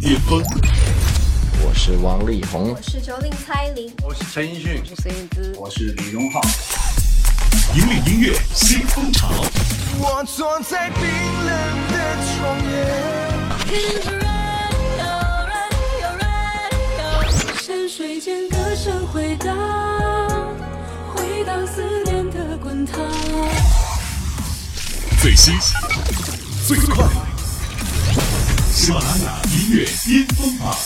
巅峰。我是王力宏，我是九零蔡依林，我是陈奕迅，我是孙燕姿，我是李荣浩。引领音乐新风潮。我坐在冰冷的窗沿，山水间歌声回荡，回荡思念的滚烫。最新、最快，喜马拉雅音乐巅峰榜。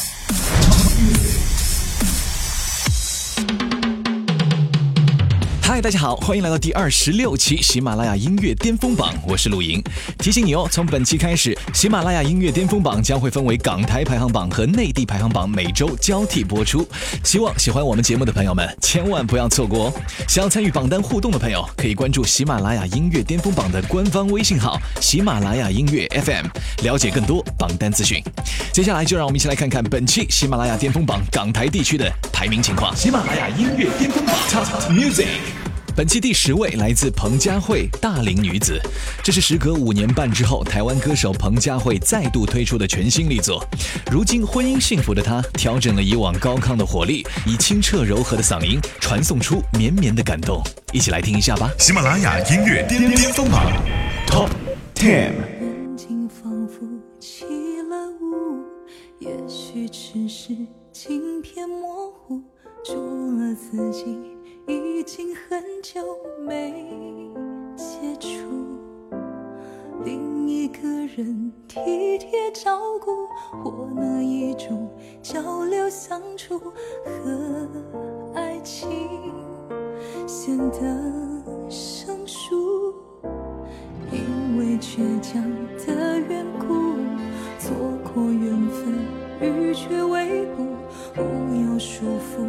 大家好，欢迎来到第二十六期喜马拉雅音乐巅峰榜，我是陆莹。提醒你哦，从本期开始，喜马拉雅音乐巅峰榜将会分为港台排行榜和内地排行榜，每周交替播出。希望喜欢我们节目的朋友们千万不要错过哦！想要参与榜单互动的朋友，可以关注喜马拉雅音乐巅峰榜的官方微信号“喜马拉雅音乐 FM”，了解更多榜单资讯。接下来就让我们一起来看看本期喜马拉雅巅峰榜港台地区的排名情况。喜马拉雅音乐巅峰榜 Top Music。本期第十位来自彭佳慧，《大龄女子》，这是时隔五年半之后，台湾歌手彭佳慧再度推出的全新力作。如今婚姻幸福的她，调整了以往高亢的火力，以清澈柔和的嗓音传送出绵绵的感动。一起来听一下吧。喜马拉雅音乐巅巅峰榜 Top Ten。眼睛仿佛起了雾，也许只是镜片模糊，除了自己。已经很久没接触另一个人体贴照顾，或那一种交流相处。和爱情显得生疏，因为倔强的缘故，错过缘分，欲却未卜，无有束缚，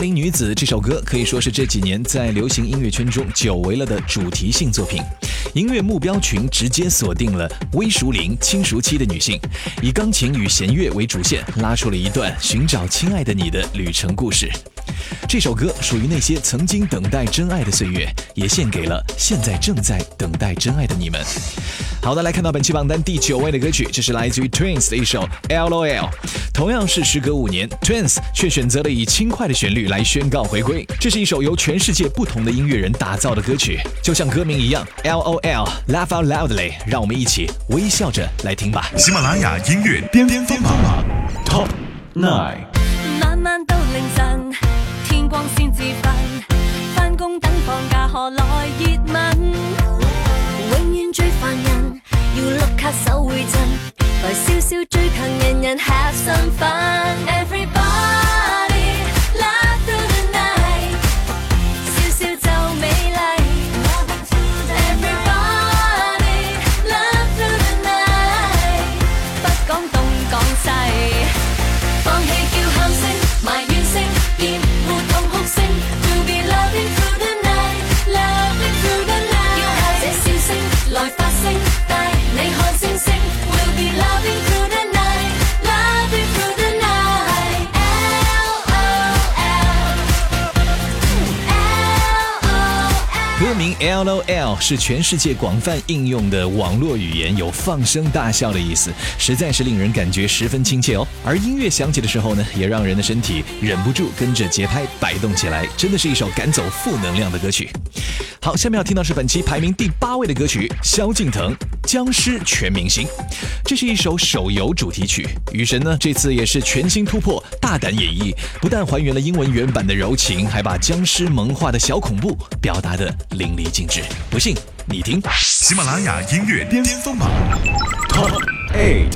林女子这首歌可以说是这几年在流行音乐圈中久违了的主题性作品，音乐目标群直接锁定了微熟龄、轻熟期的女性，以钢琴与弦乐为主线，拉出了一段寻找亲爱的你的旅程故事。这首歌属于那些曾经等待真爱的岁月，也献给了现在正在等待真爱的你们。好的，来看到本期榜单第九位的歌曲，这是来自于 Twins 的一首 LOL。同样是时隔五年，Twins 却选择了以轻快的旋律来宣告回归。这是一首由全世界不同的音乐人打造的歌曲，就像歌名一样，LOL，Laugh Out Loudly。让我们一起微笑着来听吧。喜马拉雅音乐巅峰榜 Top Nine。晚晚到凌晨，光先至瞓，翻工等放假，何来热吻？永远最烦人，要碌卡手会震，来笑笑最强，人人 have some fun。LOL 是全世界广泛应用的网络语言，有放声大笑的意思，实在是令人感觉十分亲切哦。而音乐响起的时候呢，也让人的身体忍不住跟着节拍摆动起来，真的是一首赶走负能量的歌曲。好，下面要听到是本期排名第八位的歌曲，萧敬腾《僵尸全明星》。这是一首手游主题曲，雨神呢这次也是全新突破，大胆演绎，不但还原了英文原版的柔情，还把僵尸萌化的小恐怖表达的淋漓尽致。不信你听，喜马拉雅音乐巅峰榜 Top A。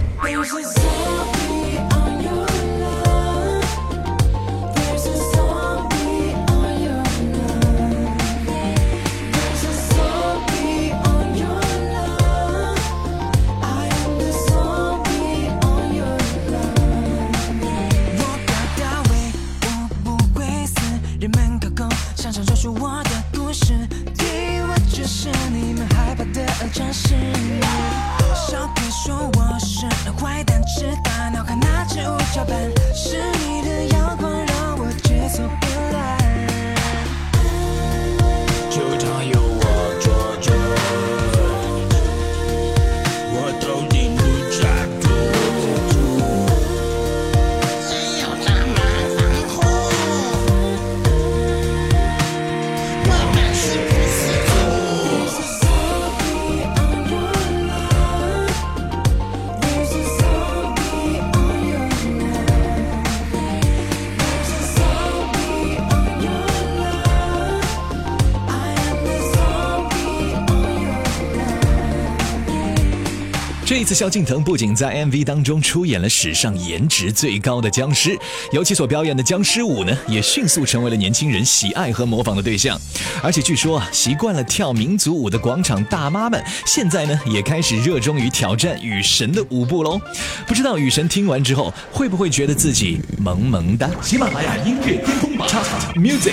这次，萧敬腾不仅在 MV 当中出演了史上颜值最高的僵尸，尤其所表演的僵尸舞呢，也迅速成为了年轻人喜爱和模仿的对象。而且据说啊，习惯了跳民族舞的广场大妈们，现在呢也开始热衷于挑战雨神的舞步喽。不知道雨神听完之后，会不会觉得自己萌萌哒？喜马拉雅音乐巅峰榜 Music。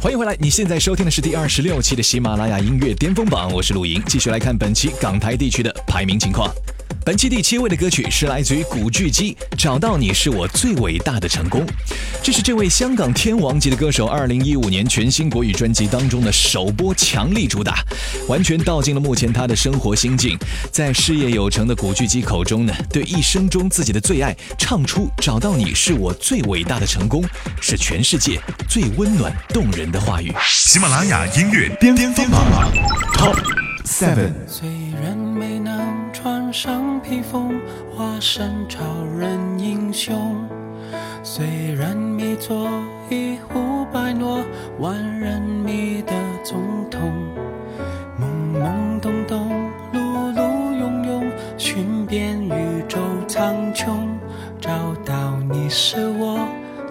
欢迎回来！你现在收听的是第二十六期的喜马拉雅音乐巅峰榜，我是陆莹，继续来看本期港台地区的排名情况。本期第七位的歌曲是来自于古巨基，《找到你是我最伟大的成功》。这是这位香港天王级的歌手，二零一五年全新国语专辑当中的首播强力主打，完全道尽了目前他的生活心境。在事业有成的古巨基口中呢，对一生中自己的最爱唱出“找到你是我最伟大的成功”，是全世界最温暖动人的话语。喜马拉雅音乐巅峰榜 Top Seven。上披风，化身超人英雄，虽然没做一呼百诺、万人迷的总统，懵懵懂懂、碌碌庸庸，寻遍宇宙苍穹，找到你是我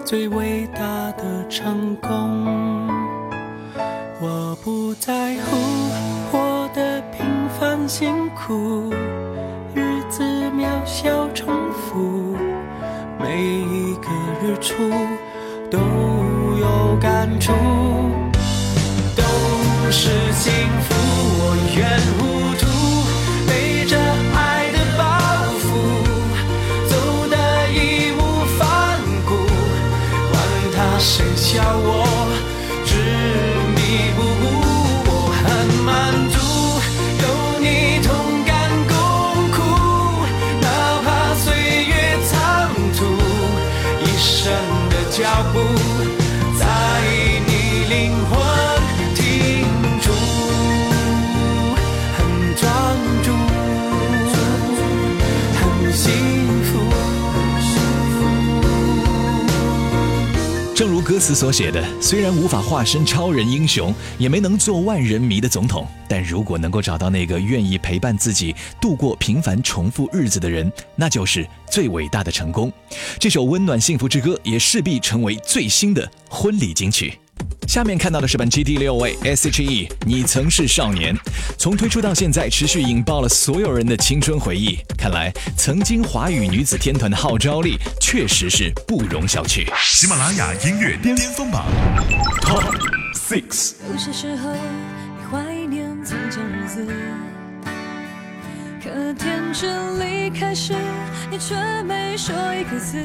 最伟大的成功。我不在乎活得平凡辛苦，渺小重复，每一个日出都有感触，都是幸福。我愿糊涂，背着爱的包袱，走得义无反顾，管他谁笑我。的歌词所写的，虽然无法化身超人英雄，也没能做万人迷的总统，但如果能够找到那个愿意陪伴自己度过平凡重复日子的人，那就是最伟大的成功。这首温暖幸福之歌也势必成为最新的婚礼金曲。下面看到的是本期第六位 S.H.E，你曾是少年，从推出到现在，持续引爆了所有人的青春回忆。看来，曾经华语女子天团的号召力确实是不容小觑。喜马拉雅音乐巅峰榜 Top Six。有些时候，你怀念从前日子，可天真离开时，你却没说一个字。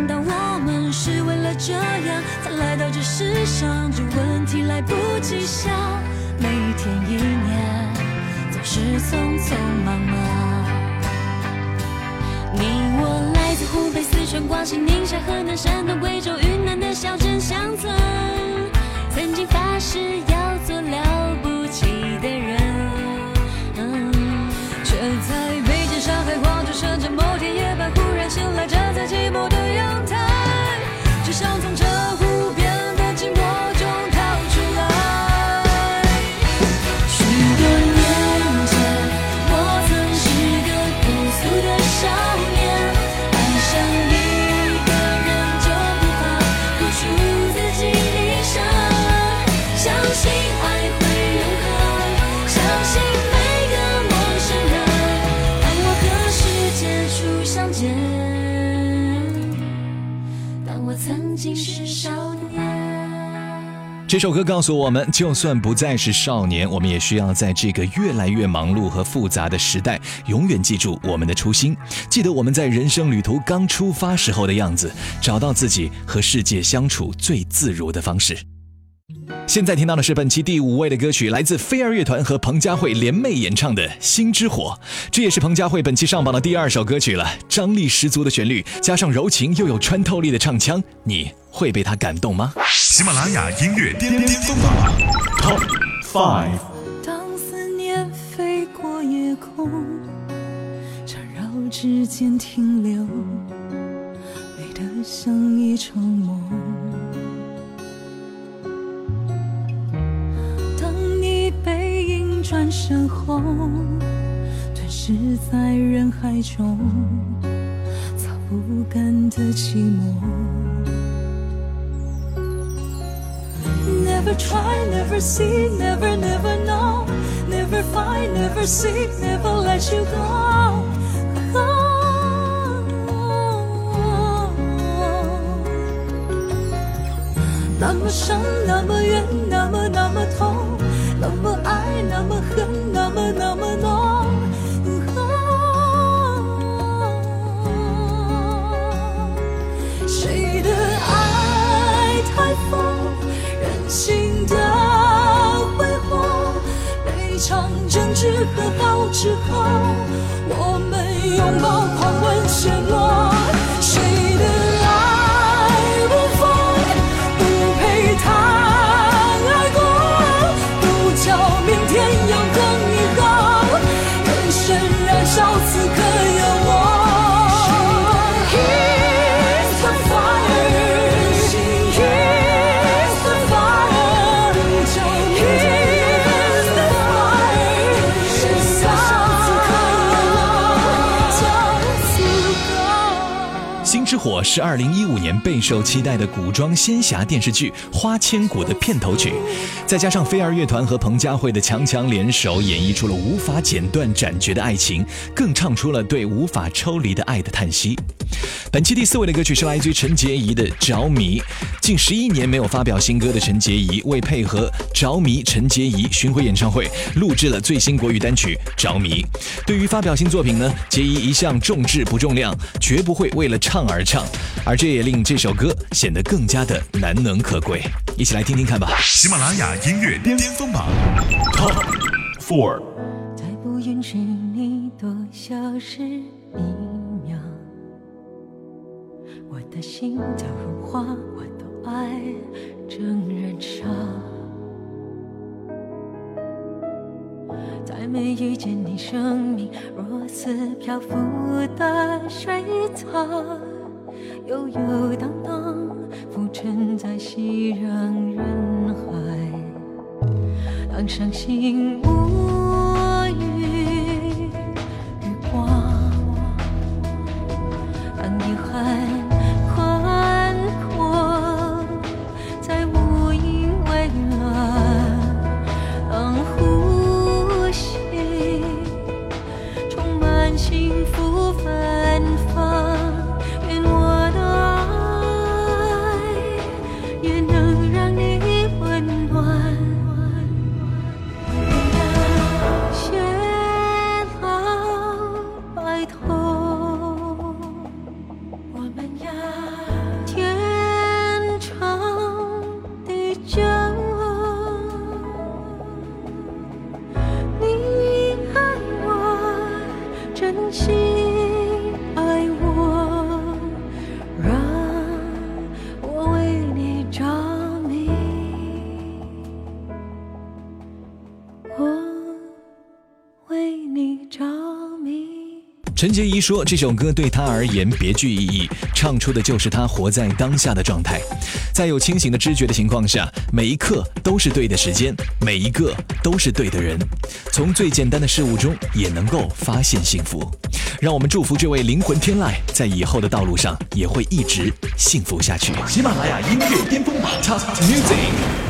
难道我们是为了这样才来到这世上？这问题来不及想，每一天一年总是匆匆忙忙。你我来自湖北、四川、广西、宁夏、河南、山东、贵州、云南的小镇乡村，曾经发誓要做了不起的人，嗯，却在北京、上海、广州、深圳某天夜半忽然醒来，站在寂寞这首歌告诉我们，就算不再是少年，我们也需要在这个越来越忙碌和复杂的时代，永远记住我们的初心，记得我们在人生旅途刚出发时候的样子，找到自己和世界相处最自如的方式。现在听到的是本期第五位的歌曲，来自飞儿乐团和彭佳慧联袂演唱的《心之火》，这也是彭佳慧本期上榜的第二首歌曲了。张力十足的旋律，加上柔情又有穿透力的唱腔，你会被它感动吗？喜马拉雅音乐巅巅峰榜 Top Five。当思念飞过夜空，缠绕指尖停留，美得像一场梦。转身后，吞噬在人海中，草不干的寂寞。Never try, never see, never, never know, never find, never seek, never let you go. Oh. 那么伤，那么远，那么那么痛，那么爱，那么恨，那么那么浓。谁的爱太疯，任性的挥霍，每场争执和好之后，我们拥抱狂吻陷落。火》是二零一五年备受期待的古装仙侠电视剧《花千骨》的片头曲，再加上飞儿乐团和彭佳慧的强强联手，演绎出了无法剪断斩绝的爱情，更唱出了对无法抽离的爱的叹息。本期第四位的歌曲是来自于陈洁仪的《着迷》。近十一年没有发表新歌的陈洁仪，为配合《着迷》陈洁仪巡回演唱会，录制了最新国语单曲《着迷》。对于发表新作品呢，洁仪一向重质不重量，绝不会为了唱而唱，而这也令这首歌显得更加的难能可贵。一起来听听看吧。喜马拉雅音乐巅巅峰榜 Top Four。再不允许你多消失一秒，我的心跳如花，我都爱正燃烧。再没遇见你，生命若似漂浮的水草，悠悠荡荡，浮沉在熙攘人海。当伤心无陈洁仪说，这首歌对她而言别具意义，唱出的就是她活在当下的状态。在有清醒的知觉的情况下，每一刻都是对的时间，每一个都是对的人。从最简单的事物中也能够发现幸福。让我们祝福这位灵魂天籁，在以后的道路上也会一直幸福下去。喜马拉雅音乐巅峰榜 Top Music。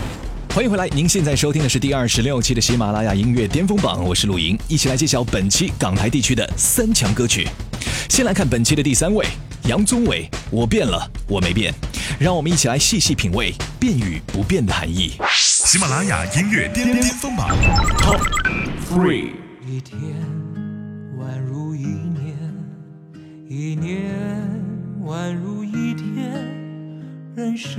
欢迎回来，您现在收听的是第二十六期的喜马拉雅音乐巅峰榜，我是陆莹，一起来揭晓本期港台地区的三强歌曲。先来看本期的第三位，杨宗纬，《我变了，我没变》，让我们一起来细细品味变与不变的含义。喜马拉雅音乐巅巅峰榜 Top Three。一天宛如一年，一年宛如一天，任时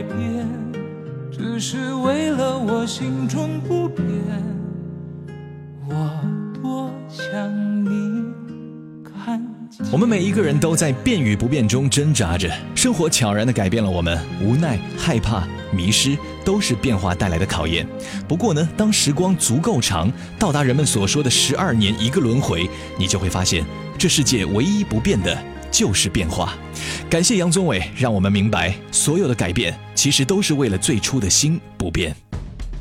是为了我心中不变。我多想你看见。我们每一个人都在变与不变中挣扎着，生活悄然地改变了我们，无奈、害怕、迷失，都是变化带来的考验。不过呢，当时光足够长，到达人们所说的十二年一个轮回，你就会发现，这世界唯一不变的就是变化。感谢杨宗纬，让我们明白，所有的改变其实都是为了最初的心不变。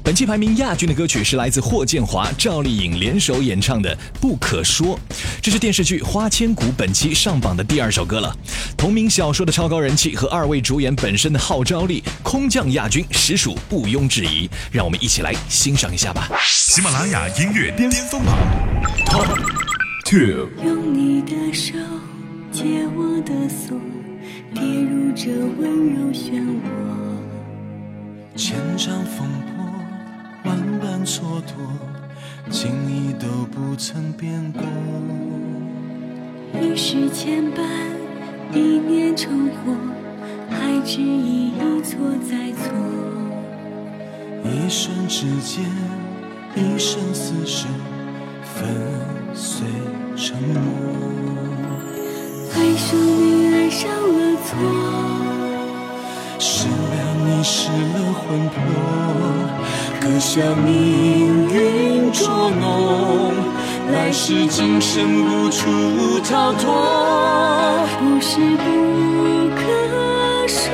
本期排名亚军的歌曲是来自霍建华、赵丽颖联手演唱的《不可说》，这是电视剧《花千骨》本期上榜的第二首歌了。同名小说的超高人气和二位主演本身的号召力，空降亚军实属毋庸置疑。让我们一起来欣赏一下吧。喜马拉雅音乐巅峰榜 Top Two。用你的手解我的锁，跌入这温柔漩涡。千丈风波，万般蹉跎，情谊都不曾变过。一世牵绊，一念成祸，还执意一错再错。一瞬之间，一生厮守，粉碎承诺。爱上你，爱上了错。失了你，失了魂魄，搁下命运捉弄，来世今生无处逃脱。不是不可说，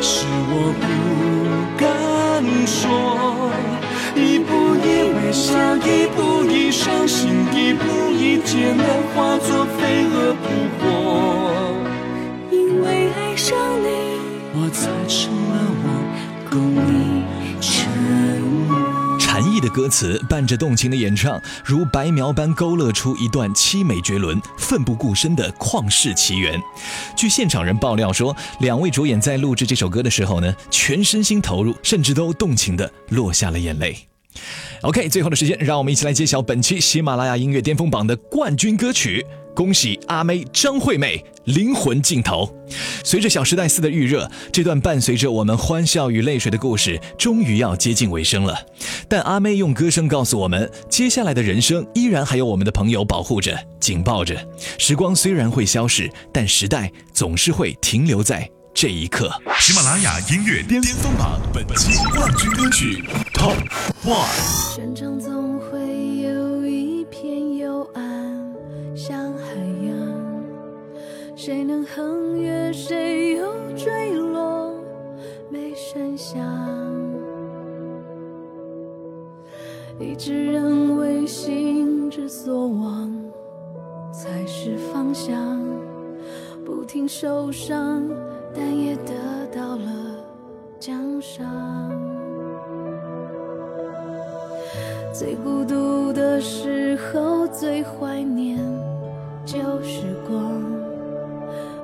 是我不敢说，一步一微笑，一步一伤心，一步一艰难，化作飞蛾扑火。因为爱上你，我才成了我，共你沉默。禅意的歌词伴着动情的演唱，如白描般勾勒出一段凄美绝伦、奋不顾身的旷世奇缘。据现场人爆料说，两位主演在录制这首歌的时候呢，全身心投入，甚至都动情的落下了眼泪。OK，最后的时间，让我们一起来揭晓本期喜马拉雅音乐巅峰榜的冠军歌曲。恭喜阿妹张惠妹《灵魂尽头》。随着《小时代四》的预热，这段伴随着我们欢笑与泪水的故事终于要接近尾声了。但阿妹用歌声告诉我们，接下来的人生依然还有我们的朋友保护着、紧抱着。时光虽然会消逝，但时代总是会停留在这一刻。喜马拉雅音乐巅峰榜本期冠军歌曲 Top One。全场总会有一片幽暗，像海洋，谁能横越，谁又坠落，没声响。一直认为心之所往才是方向，不停受伤，但也得到了奖赏。最孤独的时候，最怀念旧时光。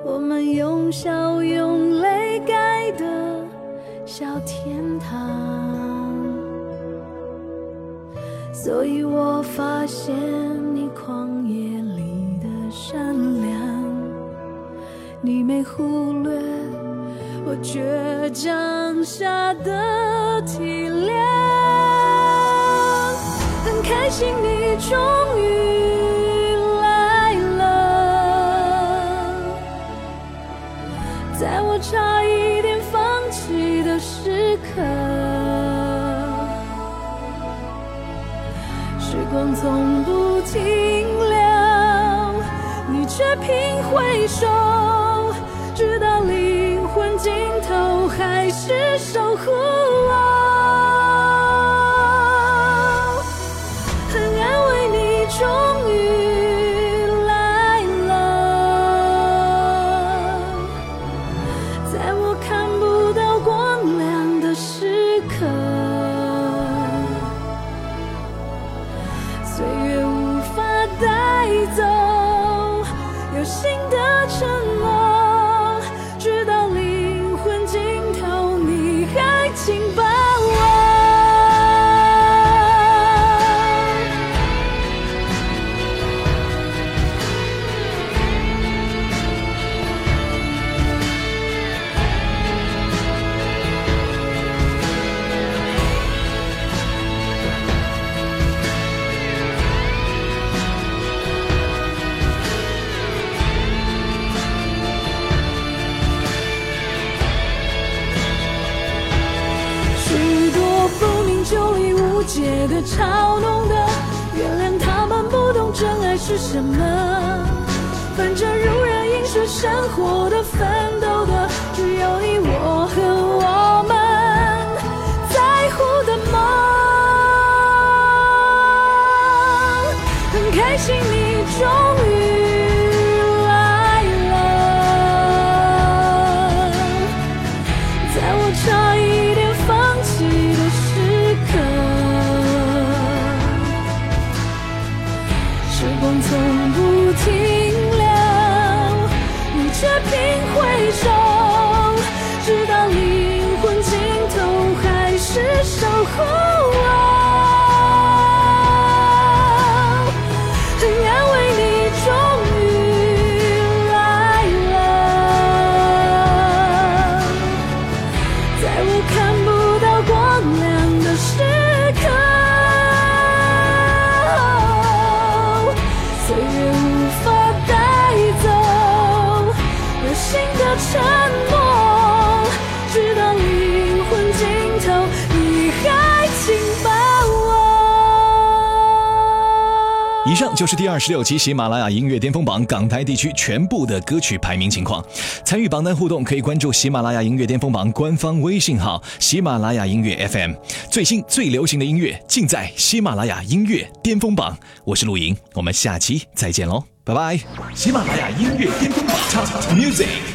我们用笑用泪盖的小天堂。所以我发现没忽略我倔强下的体谅。很开心你终于来了，在我差一点放弃的时刻。时光从不停留，你却频回首，是守护生活的奋斗就是第二十六期喜马拉雅音乐巅峰榜港台地区全部的歌曲排名情况。参与榜单互动，可以关注喜马拉雅音乐巅峰榜官方微信号“喜马拉雅音乐 FM”，最新最流行的音乐尽在喜马拉雅音乐巅峰榜。我是陆莹，我们下期再见喽，拜拜。喜马拉雅音乐巅峰榜 Top Music。